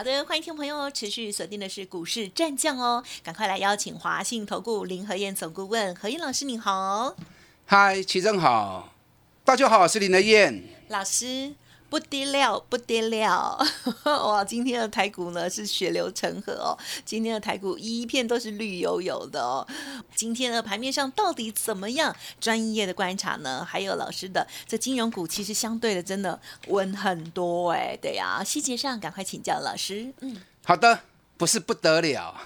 好的，欢迎听众朋友持续锁定的是股市战将哦，赶快来邀请华信投顾林和燕总顾问何燕老师，你好，嗨，齐正好，大家好，我是林和燕老师。不跌了，不跌了！哇，今天的台股呢是血流成河哦，今天的台股一片都是绿油油的哦。今天的盘面上到底怎么样？专业的观察呢？还有老师的这金融股其实相对的真的稳很多哎，对呀，细节上赶快请教老师。嗯，好的，不是不得了，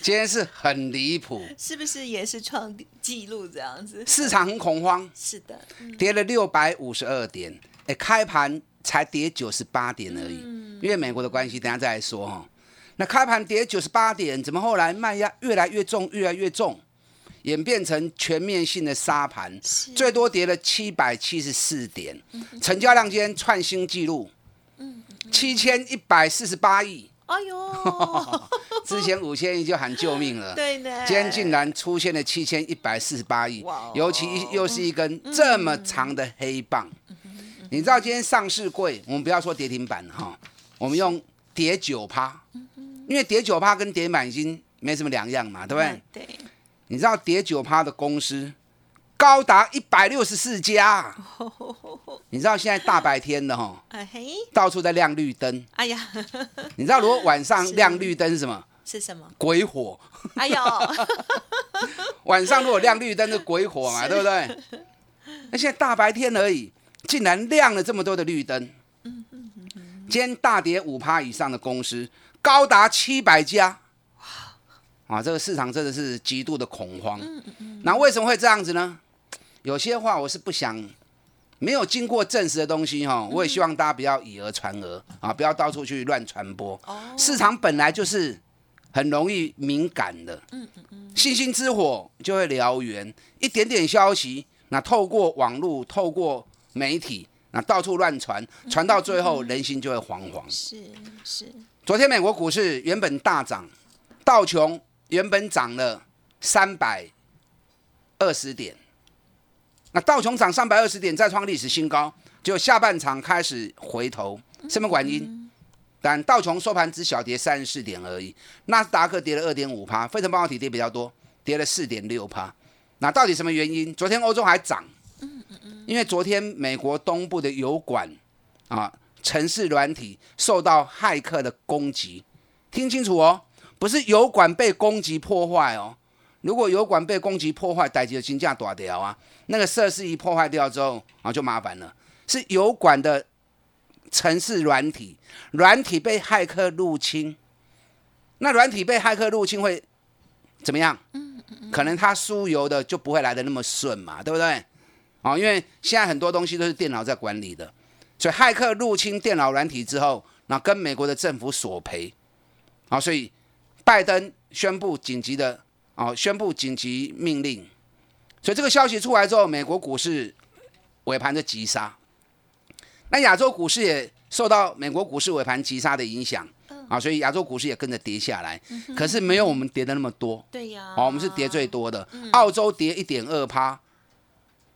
今天是很离谱，是不是也是创纪录这样子？市场很恐慌，是的，跌了六百五十二点。哎，开盘才跌九十八点而已，因为美国的关系，等下再来说哈。那开盘跌九十八点，怎么后来卖压越来越重，越来越重，演变成全面性的杀盘，最多跌了七百七十四点，成交量今天创新纪录，七千一百四十八亿。哎呦，之前五千亿就喊救命了，对呢，今天竟然出现了七千一百四十八亿，尤其又是一根这么长的黑棒。你知道今天上市柜，我们不要说跌停板哈，我们用跌九趴，因为跌九趴跟跌板已经没什么两样嘛，对不对？对。你知道跌九趴的公司高达一百六十四家，你知道现在大白天的哈，到处在亮绿灯。哎呀，你知道如果晚上亮绿灯是什么？是什么？鬼火。哎呦，晚上如果亮绿灯是鬼火嘛，对不对？那现在大白天而已。竟然亮了这么多的绿灯，今天大跌五趴以上的公司高达七百家，啊，这个市场真的是极度的恐慌。那为什么会这样子呢？有些话我是不想没有经过证实的东西哈，我也希望大家不要以讹传讹啊，不要到处去乱传播。市场本来就是很容易敏感的，星星之火就会燎原，一点点消息，那透过网络，透过。媒体那到处乱传，传到最后人心就会惶惶。是是。昨天美国股市原本大涨，道琼原本涨了三百二十点，那道琼涨三百二十点再创历史新高，就下半场开始回头，什么原因？但道琼收盘只小跌三十四点而已，纳斯达克跌了二点五趴，费城半导体跌比较多，跌了四点六趴。那到底什么原因？昨天欧洲还涨。因为昨天美国东部的油管啊，城市软体受到骇客的攻击，听清楚哦，不是油管被攻击破坏哦。如果油管被攻击破坏，代机的金价大掉啊，那个设施一破坏掉之后啊，就麻烦了。是油管的城市软体，软体被骇客入侵，那软体被骇客入侵会怎么样？可能它输油的就不会来的那么顺嘛，对不对？啊，因为现在很多东西都是电脑在管理的，所以骇客入侵电脑软体之后，那跟美国的政府索赔，啊，所以拜登宣布紧急的啊，宣布紧急命令，所以这个消息出来之后，美国股市尾盘的急杀，那亚洲股市也受到美国股市尾盘急杀的影响，啊，所以亚洲股市也跟着跌下来，可是没有我们跌的那么多，对呀，哦，我们是跌最多的，澳洲跌一点二趴。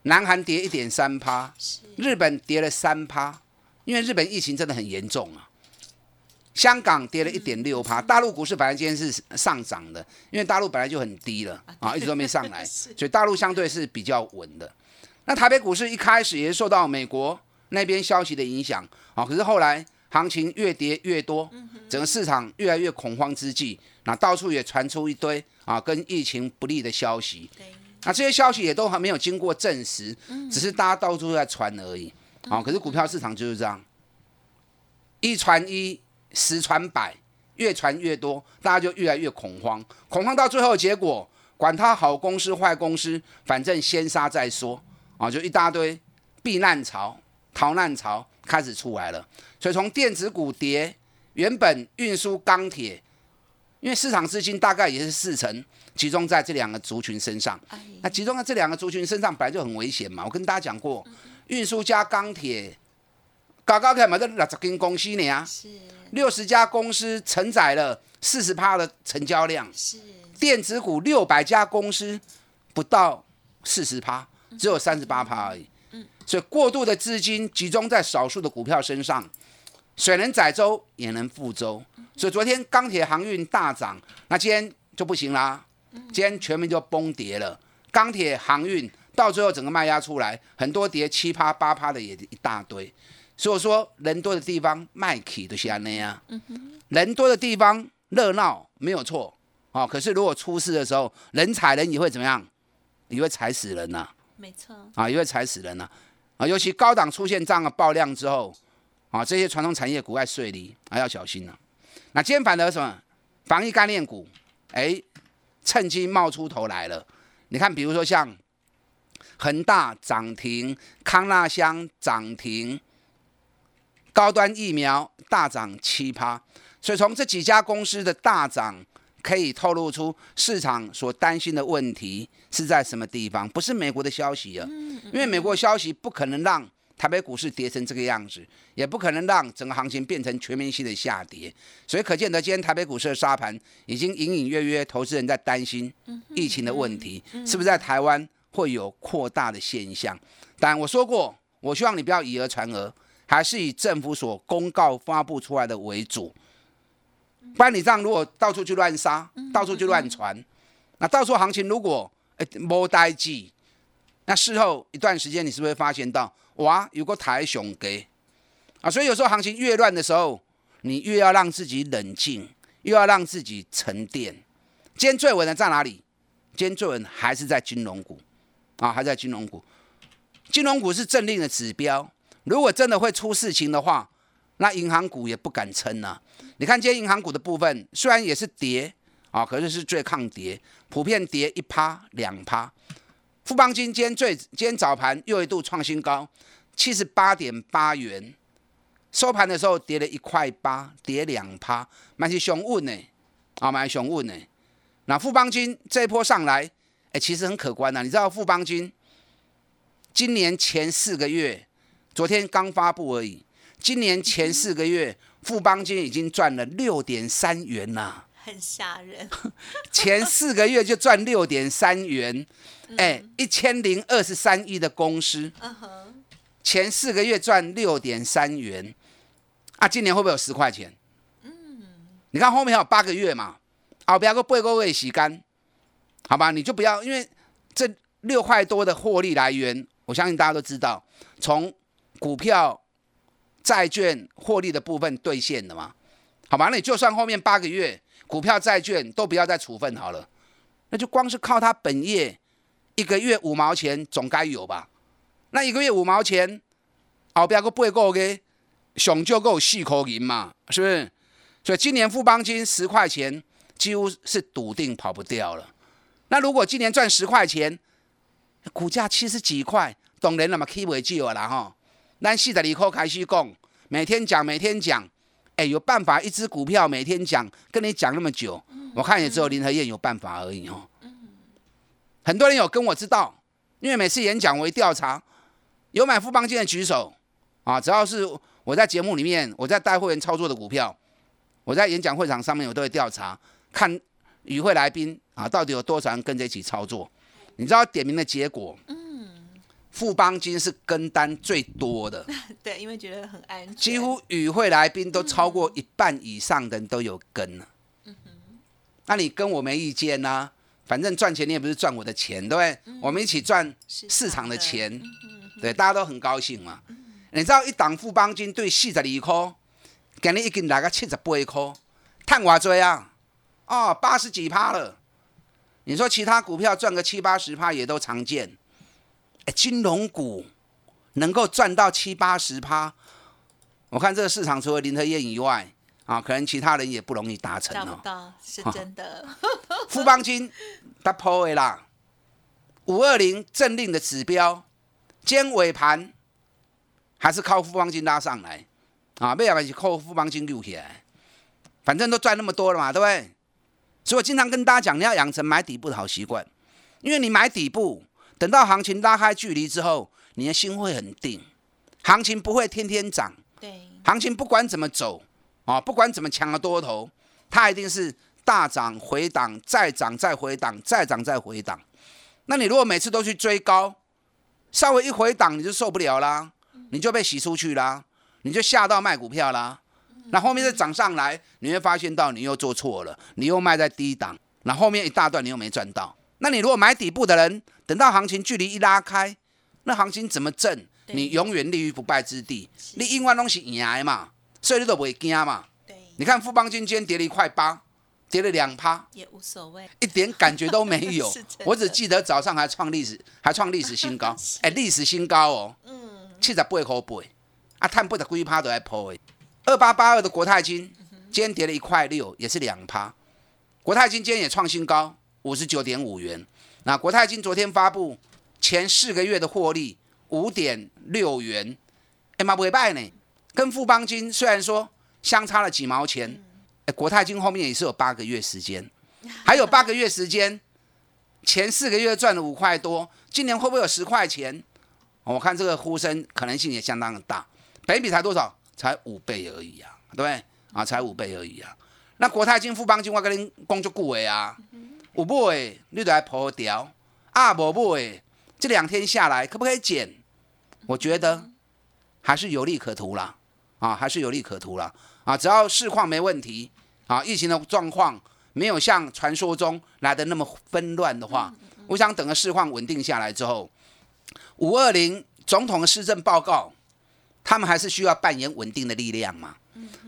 南韩跌一点三趴，日本跌了三趴，因为日本疫情真的很严重啊。香港跌了一点六趴，大陆股市本来今天是上涨的，因为大陆本来就很低了啊，一直都没上来，所以大陆相对是比较稳的。那台北股市一开始也是受到美国那边消息的影响啊，可是后来行情越跌越多，整个市场越来越恐慌之际，那到处也传出一堆啊跟疫情不利的消息。那这些消息也都还没有经过证实，只是大家到处在传而已。好，可是股票市场就是这样，一传一，十传百，越传越多，大家就越来越恐慌。恐慌到最后结果，管他好公司坏公司，反正先杀再说。啊，就一大堆避难潮、逃难潮开始出来了。所以从电子股跌，原本运输、钢铁因为市场资金大概也是四成集中在这两个族群身上。那集中在这两个族群身上本来就很危险嘛。我跟大家讲过，运输加钢铁，搞搞看嘛，这六十间公司呢，是六十家公司承载了四十趴的成交量。是电子股六百家公司不到四十趴，只有三十八趴而已。所以过度的资金集中在少数的股票身上，水能载舟也能覆舟。所以昨天钢铁航运大涨，那今天就不行啦，今天全面就崩跌了。钢铁航运到最后整个卖压出来，很多跌七趴八趴的也一大堆。所以说人多的地方卖起都是安那样，人多的地方热闹没有错。哦，可是如果出事的时候，人踩人也会怎么样？也会踩死人呐、没错，啊，也会踩死人呐、啊，尤其高档出现这样的爆量之后，啊，这些传统产业股爱碎离，还要小心了、那今天反而什么？防疫概念股，哎，趁机冒出头来了。你看，比如说像恒大涨停，康纳香涨停，高端疫苗大涨七趴，所以从这几家公司的大涨，可以透露出市场所担心的问题是在什么地方？不是美国的消息啊，因为美国消息不可能让台北股市跌成这个样子，也不可能让整个行情变成全面性的下跌，所以可见得今天台北股市的沙盘已经隐隐约约，投资人在担心疫情的问题，是不是在台湾会有扩大的现象？但我说过，我希望你不要以讹传讹，还是以政府所公告发布出来的为主。不然你这样如果到处去乱杀，到处去乱传，那到时候行情如果哎没呆记，那事后一段时间你是不是会发现到哇有个台熊给啊？所以有时候行情越乱的时候，你越要让自己冷静，又要让自己沉淀。今天最稳的在哪里？今天最稳还是在金融股啊，还在金融股。金融股是政令的指标，如果真的会出事情的话，那银行股也不敢撑啊。你看今天银行股的部分，虽然也是跌啊，可是是最抗跌，普遍跌一趴两趴。富邦金今天最今天早盘又一度创新高，七十八点八元，收盘的时候跌了一块八，跌两趴，蛮是雄稳呢，啊，蛮雄稳呢。那富邦金这一波上来，哎，其实很可观的、你知道富邦金今年前四个月，昨天刚发布而已，今年前四个月富邦金已经赚了六点三元呐、很吓人，前四个月就赚六点三元，哎，一千零二十三亿的公司，前四个月赚六点三元，啊，今年会不会有十块钱？你看后面还有八个月嘛，啊，不要个背个月洗干，好吧，你就不要，因为这六块多的获利来源，我相信大家都知道，从股票、债券获利的部分兑现的嘛，好吧，那你就算后面八个月股票、债券都不要再处分好了，那就光是靠他本业一个月五毛钱总该有吧？那一个月五毛钱，后边个八个月，上就够四块银嘛，是不是？所以今年富邦金十块钱几乎是笃定跑不掉了。那如果今年赚十块钱，股价七十几块，当然了嘛，keep 不住了啦哈。咱四十二块开始讲，每天讲，每天讲，哎，有办法一只股票每天讲，跟你讲那么久，我看也只有林和燕有办法而已哦。很多人有跟我知道，因为每次演讲我一调查，有买富邦金的举手啊，只要是我在节目里面我在带会员操作的股票，我在演讲会场上面我都会调查，看与会来宾啊到底有多少人跟着一起操作。你知道点名的结果，富邦金是跟单最多的，对，因为觉得很安全，几乎与会来宾都超过一半以上的人都有跟了。那你跟我没意见呐、反正赚钱你也不是赚我的钱，对不对？我们一起赚市市场的的钱，对，大家都很高兴嘛。你知道一档富邦金对四十二块，今日已经来个七十八块，赚偌多啊？哦，八十几趴了。你说其他股票赚个七八十趴也都常见，哎，金融股能够赚到七八十趴，我看这个市场除了林和燕以外，啊，可能其他人也不容易达成哦。到，是真的，富邦金它破的啦，五二零政令的指标，今天尾盘还是靠富邦金拉上来啊，没有是靠富邦金溜起来，反正都赚那么多了嘛，对不对？所以我经常跟大家讲，你要养成买底部的好习惯，因为你买底部，等到行情拉开距离之后，你的心会很定，行情不会天天涨，对，行情不管怎么走，啊，不管怎么强的多头，它一定是大涨回档，再涨再回档，再涨再回档。那你如果每次都去追高，稍微一回档你就受不了啦，你就被洗出去啦，你就吓到卖股票啦。那后面再涨上来，你会发现到你又做错了，你又卖在低档，那后面一大段你又没赚到。那你如果买底部的人，等到行情距离一拉开，那行情怎么震？你永远立于不败之地。你永远拢是赢的嘛，所以你都不会惊嘛。对，你看富邦今天跌了一块八，跌了两趴，也无所谓。一点感觉都没 有。我只记得早上还创历史，还创历史新高，哎，历史新高哦，嗯，七十八块八，啊，探不得几趴都在破的。二八八二的国泰金今天跌了一块六，也是两趴。国泰金今天也创新高，五十九点五元。那国泰金昨天发布前四个月的获利五点六元，哎妈不会败呢。跟富邦金虽然说相差了几毛钱，哎，国泰金后面也是有八个月时间，还有八个月时间，前四个月赚了五块多，今年会不会有十块钱？哦我看这个呼声可能性也相当的大，北比才多少？才五倍而已啊，对不对？啊，才五倍而已啊。那国泰金、富邦金，我跟您讲足久的啊，有买的你就来破掉，啊，无买的这两天下来可不可以减？我觉得还是有利可图啦，啊，还是有利可图啦，啊，只要市况没问题，啊，疫情的状况没有像传说中来的那么纷乱的话，我想等个市况稳定下来之后，五二零总统的施政报告，他们还是需要扮演稳定的力量嘛。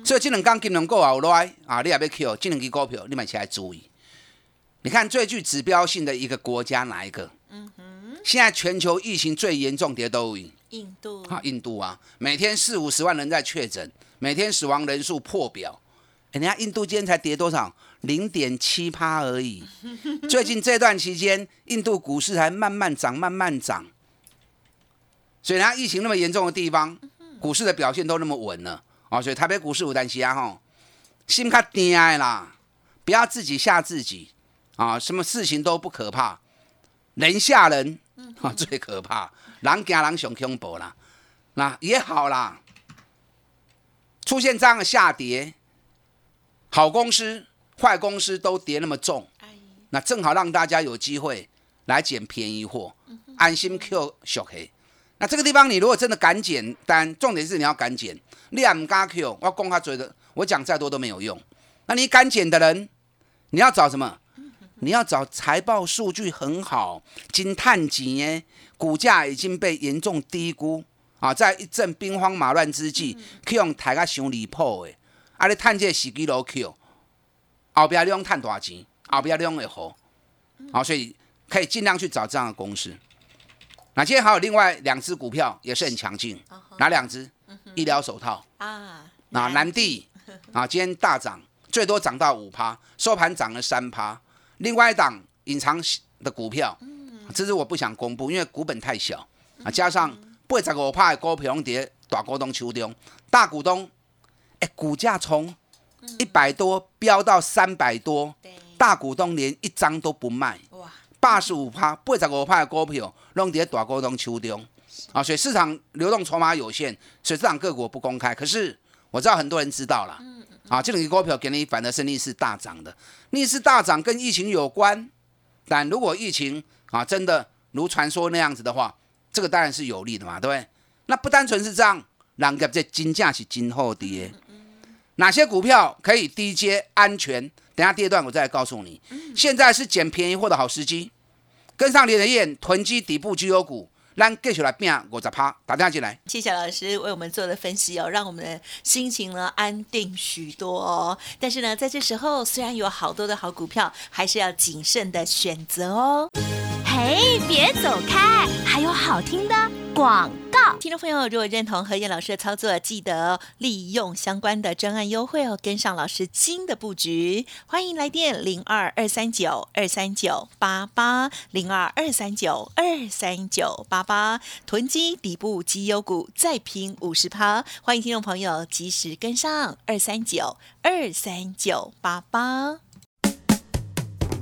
所以这两天金融股后来啊，你也要 Q 这两支股票，你买起来注意。你看最具指标性的一个国家哪一个？嗯哼现在全球疫情最严重的都有印度啊，印度啊，每天四五十万人在确诊，每天死亡人数破表。哎人家印度今天才跌多少？零点七趴而已。最近这段期间，印度股市还慢慢涨，慢慢涨。所以，人家疫情那么严重的地方，股市的表现都那么稳了啊、所以台北股市有担心啊，吼，心较定的啦，不要自己吓自己啊，什么事情都不可怕，人吓人啊 最可怕，人惊人上恐怖啦。那也好啦，出现这样的下跌，好公司、坏公司都跌那么重，哎，那正好让大家有机会来捡便宜货，安心 Q 小黑。那这个地方你如果真的敢捡单，重点是你要敢捡，你敢 Q，我讲他嘴的我讲再多都没有用。那你敢捡的人，你要找什么？你要找财报数据很好、金探级耶，股价已经被严重低估啊，在一阵兵荒马乱之际，去用抬个伤离谱的，啊，你探这个时机落 Q，后边你用探大钱，后边你用会好，好，所以可以尽量去找这样的公司。那今天还有另外两只股票也是很强劲，哪两只？医疗手套啊，啊，南地啊，今天大涨，最多涨到五趴，收盘涨了三趴。另外一档隐藏的股票，这是我不想公布，因为股本太小啊，加上八十五趴的股票拢跌大股东手中，大股东，哎，股价从一百多飙到三百多，大股东连一张都不卖。哇，八十五趴、八十五趴的股票弄跌大股东手中啊，所以市场流动筹码有限，所以这档个股不公开。可是我知道很多人知道了，啊，这种股票给你反而是逆势大涨的，逆势大涨跟疫情有关，但如果疫情啊真的如传说那样子的话，这个当然是有利的嘛，对不对？那不单纯是这样，人家这金价是今后跌，哪些股票可以低阶安全？等下第二段我再来告诉你。现在是捡便宜货的好时机，跟上连连燕囤积底部绩优股，咱继续来变五十趴，打电话进来。谢谢老师为我们做的分析哦，让我们的心情呢安定许多哦。但是呢，在这时候虽然有好多的好股票，还是要谨慎的选择哦。嘿，别走开，还有好听的广告。听众朋友，如果认同何燕老师的操作，记得利用相关的专案优惠哦，跟上老师新的布局。欢迎来电零二二三九二三九八八零二二三九二三九八八，囤积底部绩优股，再拼五十趴。欢迎听众朋友及时跟上二三九二三九八八。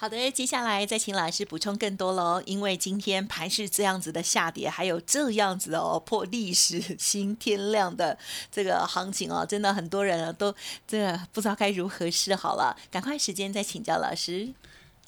好的，接下来再请老师补充更多喽。因为今天盘是这样子的下跌，还有这样子哦 破历史新天量的这个行情哦，真的很多人啊都这个不知道该如何是好了。赶快时间再请教老师。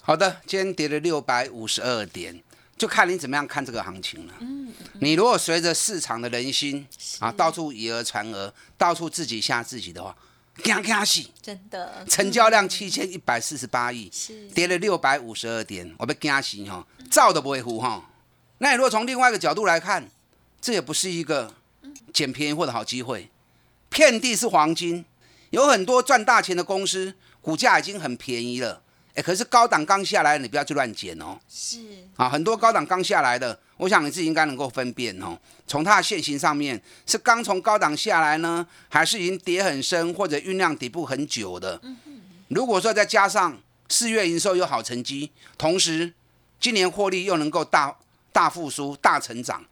好的，今天跌了六百五十二点，就看你怎么样看这个行情了。嗯，你如果随着市场的人心啊，到处以讹传讹，到处自己吓自己的话。惊惊死！真的，成交量七千一百四十八亿，跌了六百五十二点，我被惊死哈，照都不会糊哈。那你如果从另外一个角度来看，这也不是一个捡便宜货的好机会。遍地是黄金，有很多赚大钱的公司，股价已经很便宜了。哎，可是高档刚下来，你不要去乱捡哦。是啊，很多高档刚下来的，我想你自己应该能够分辨哦。从它的现形上面，是刚从高档下来呢，还是已经跌很深或者酝酿底部很久的？嗯如果说再加上四月营收有好成绩，同时今年获利又能够大大复苏、大成长，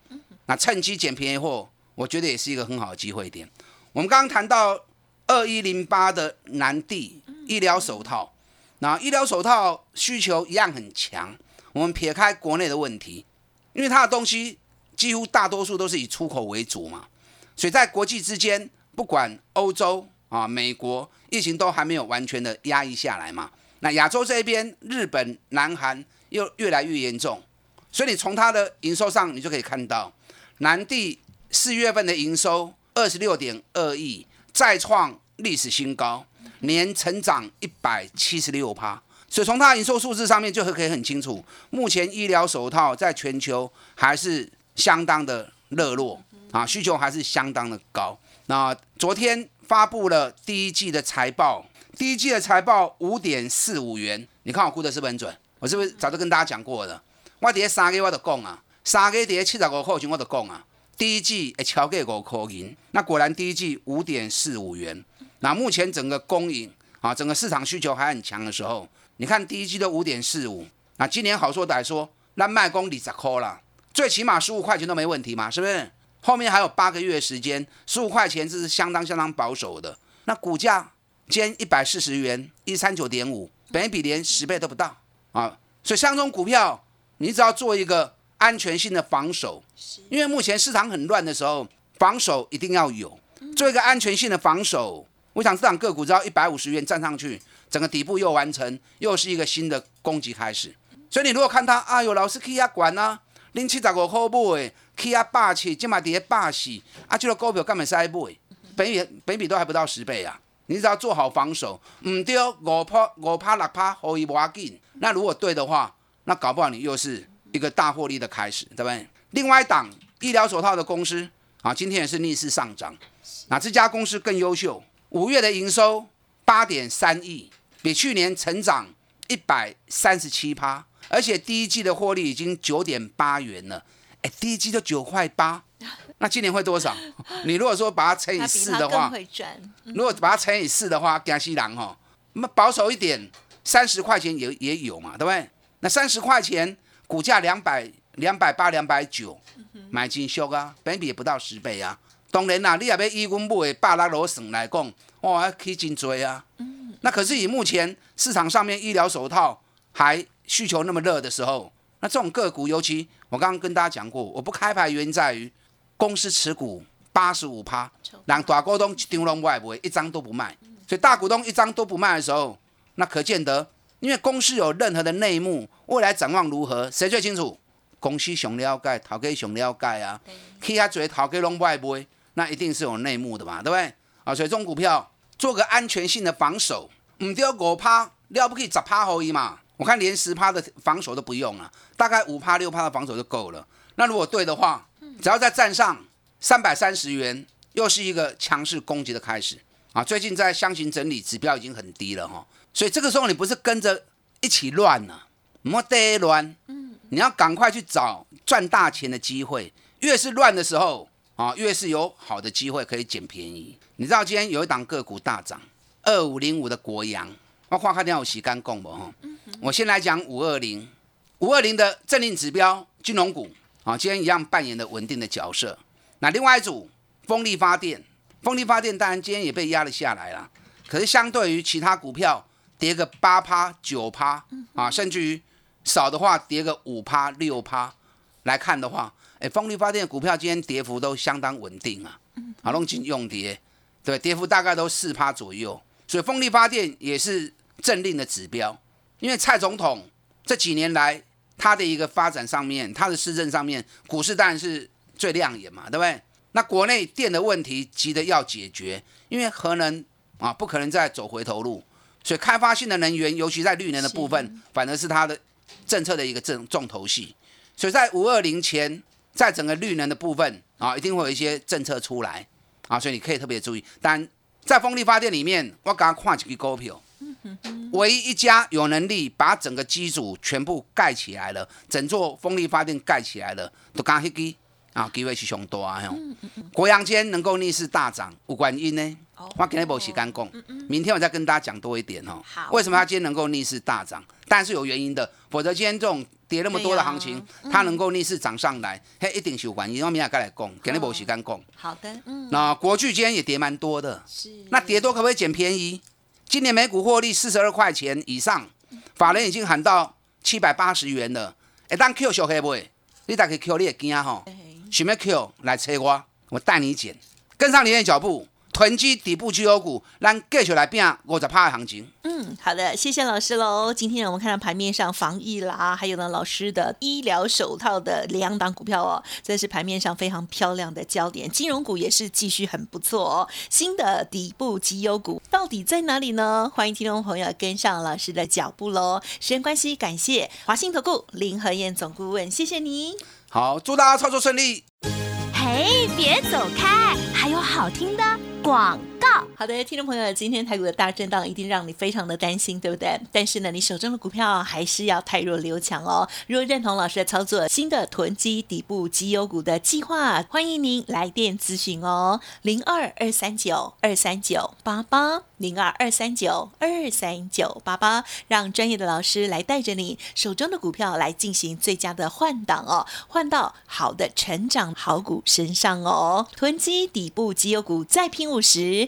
那趁机捡便宜货，我觉得也是一个很好的机会点。我们刚刚谈到二一零八的南地医疗手套。那医疗手套需求一样很强。我们撇开国内的问题，因为它的东西几乎大多数都是以出口为主嘛，所以在国际之间，不管欧洲啊、美国，疫情都还没有完全的压抑下来嘛。那亚洲这边，日本、南韩又越来越严重，所以你从它的营收上，你就可以看到，南地四月份的营收二十六点二亿，再创历史新高。年成长一百七十六趴，所以从它的营收数字上面就可以很清楚，目前医疗手套在全球还是相当的热络啊，需求还是相当的高。那昨天发布了第一季的财报，第一季的财报五点四五元，你看我估的是不是很准？我是不是早就跟大家讲过了？我底下三个我就讲啊，三个底下七十五块钱我就讲啊，第一季会超过五块银，那果然第一季五点四五元。那目前整个供应啊，整个市场需求还很强的时候，你看第一季都五点四五，那今年好说歹说，那卖工你十块了，最起码十五块钱都没问题嘛，是不是？后面还有八个月时间，十五块钱这是相当相当保守的。那股价今天一百四十元，一三九点五，本一比连十倍都不到啊。所以像这种股票，你只要做一个安全性的防守，因为目前市场很乱的时候，防守一定要有，做一个安全性的防守。我想这档个股只要一百五十元站上去，整个底部又完成，又是一个新的攻击开始。所以你如果看它，哎呦，老师去压管啊，零七十五块买，去压霸气，今嘛跌霸气，啊，这个股票干嘛塞买？本比本比都还不到十倍啊！你只要做好防守，唔对，五趴五趴六趴可以挖紧。那如果对的话，那搞不好你又是一个大获利的开始，对不对？另外一档医疗手套的公司啊，今天也是逆势上涨，那这家公司更优秀。五月的营收八点三亿，比去年成长一百三十七趴，而且第一季的获利已经九点八元了。哎，第一季就九块八，那今年会多少？你如果说把它乘以四的话，如果把它乘以四的话，江西郎哈，那么保守一点，三十块钱也也有嘛，对不对？那三十块钱股价两百两百八两百九，买进修啊，本比也不到十倍啊。当然啦，你也要以阮母的百六罗省来讲，哇，可以真多啊。嗯。那可是以目前市场上面医疗手套还需求那么热的时候，那这种个股，尤其我刚刚跟大家讲过，我不开牌原因在于公司持股八十五趴，让大股东一张拢不会，一张都不卖。所以大股东一张都不卖的时候，那可见得，因为公司有任何的内幕，未来展望如何，谁最清楚？公司想了解，头家想了解啊。去遐做头家拢不会卖。那一定是有内幕的嘛，对不对？啊，所以这种股票做个安全性的防守，唔丢五趴了不起十趴而已嘛。我看连十趴的防守都不用了，大概五趴六趴的防守就够了。那如果对的话，只要再站上三百三十元，又是一个强势攻击的开始啊。最近在箱型整理，指标已经很低了哈，所以这个时候你不是跟着一起乱了，莫得乱，嗯你要赶快去找赚大钱的机会。越是乱的时候啊，越是有好的机会可以捡便宜。你知道今天有一档个股大涨，二五零五的国阳，我看看有时间讲不哈？我先来讲五二零，五二零的政令指标金融股啊，今天一样扮演的稳定的角色。那另外一组风力发电，风力发电当然今天也被压了下来了，可是相对于其他股票跌个八趴九趴啊，甚至于少的话跌个五趴六趴来看的话。哎，风力发电的股票今天跌幅都相当稳定啊，好，拢进用跌，对，跌幅大概都四趴左右，所以风力发电也是政令的指标。因为蔡总统这几年来他的一个发展上面，他的施政上面，股市当然是最亮眼嘛，对不对？那国内电的问题急得要解决，因为核能啊不可能再走回头路，所以开发性的能源，尤其在绿能的部分，反而是他的政策的一个重重头戏。所以在五二零前。在整个绿能的部分啊，一定会有一些政策出来啊，所以你可以特别注意。但在风力发电里面，我刚刚看几个股票，唯一一家有能力把整个机组全部盖起来了，整座风力发电盖起来了，都刚一支啊，机会是上大啊。国阳间能够逆势大涨，有原因呢。我今天无时间讲，明天我再跟大家讲多一点哦。为什么它今天能够逆势大涨？但是有原因的，否则今天这种。跌那么多的行情，它能够逆势涨上来，嘿，一定是有原因。我明天再来讲，今天无时间讲。好的，嗯。那国巨今天也跌蛮多的，是。那跌多可不可以捡便宜？今年每股获利四十二块钱以上，法人已经喊到七百八十元了。哎，当 Q 小黑不？你打开 Q 你也惊哈？什么 Q 来催我？我带你捡，跟上你的脚步。囤积底部绩优股，让继续来变五十趴的行情。嗯，好的，谢谢老师喽。今天我们看到盘面上防疫啦，还有呢老师的医疗手套的两档股票哦，这是盘面上非常漂亮的焦点。金融股也是继续很不错哦。新的底部绩优股到底在哪里呢？欢迎听众朋友跟上老师的脚步喽。时间关系，感谢华信投顾林和燕总顾问，谢谢你。好，祝大家操作顺利。嘿，别走开，还有好听的。广告，好的，听众朋友，今天台股的大震荡一定让你非常的担心，对不对？但是呢，你手中的股票还是要太弱留强哦。如果认同老师的操作，新的囤积底部绩优股的计划，欢迎您来电咨询哦，零二二三九二三九八八零二二三九二三九八八，让专业的老师来带着你手中的股票来进行最佳的换挡哦，换到好的成长好股身上哦。囤积底部绩优股再拼。五十